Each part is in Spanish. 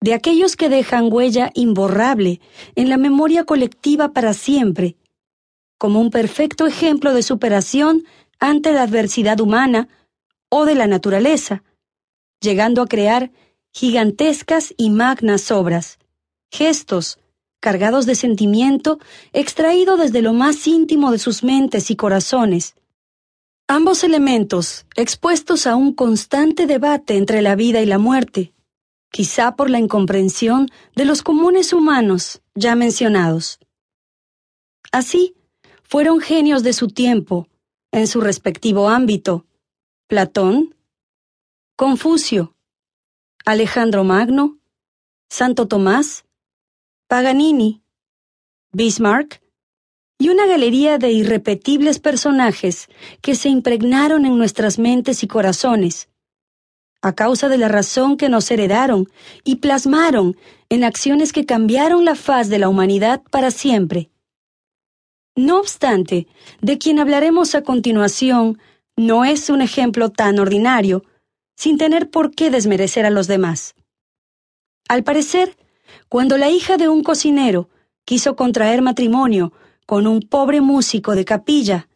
de aquellos que dejan huella imborrable en la memoria colectiva para siempre, como un perfecto ejemplo de superación ante la adversidad humana o de la naturaleza, llegando a crear gigantescas y magnas obras, gestos, cargados de sentimiento, extraído desde lo más íntimo de sus mentes y corazones. Ambos elementos, expuestos a un constante debate entre la vida y la muerte, quizá por la incomprensión de los comunes humanos ya mencionados. Así, fueron genios de su tiempo, en su respectivo ámbito, Platón, Confucio, Alejandro Magno, Santo Tomás, Paganini, Bismarck y una galería de irrepetibles personajes que se impregnaron en nuestras mentes y corazones, a causa de la razón que nos heredaron y plasmaron en acciones que cambiaron la faz de la humanidad para siempre. No obstante, de quien hablaremos a continuación no es un ejemplo tan ordinario, sin tener por qué desmerecer a los demás. Al parecer, cuando la hija de un cocinero quiso contraer matrimonio con un pobre músico de capilla,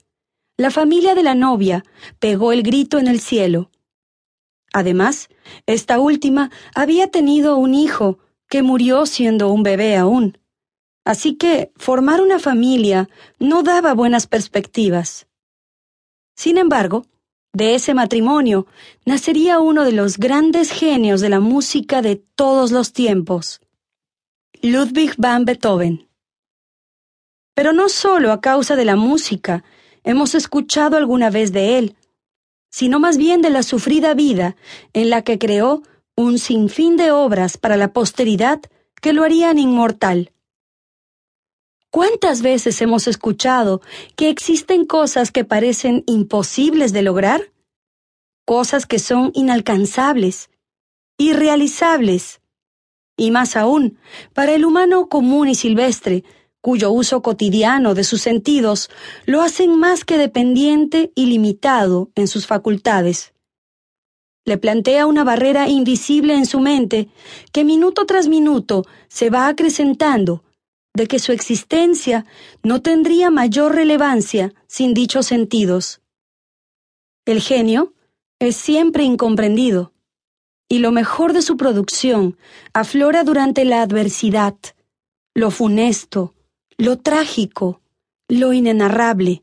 la familia de la novia pegó el grito en el cielo. Además, esta última había tenido un hijo que murió siendo un bebé aún. Así que formar una familia no daba buenas perspectivas. Sin embargo, de ese matrimonio nacería uno de los grandes genios de la música de todos los tiempos, Ludwig van Beethoven. Pero no solo a causa de la música hemos escuchado alguna vez de él, sino más bien de la sufrida vida en la que creó un sinfín de obras para la posteridad que lo harían inmortal. ¿Cuántas veces hemos escuchado que existen cosas que parecen imposibles de lograr? Cosas que son inalcanzables, irrealizables. Y más aún, para el humano común y silvestre, cuyo uso cotidiano de sus sentidos lo hacen más que dependiente y limitado en sus facultades. Le plantea una barrera invisible en su mente que minuto tras minuto se va acrecentando de que su existencia no tendría mayor relevancia sin dichos sentidos. El genio es siempre incomprendido, y lo mejor de su producción aflora durante la adversidad, lo funesto, lo trágico, lo inenarrable,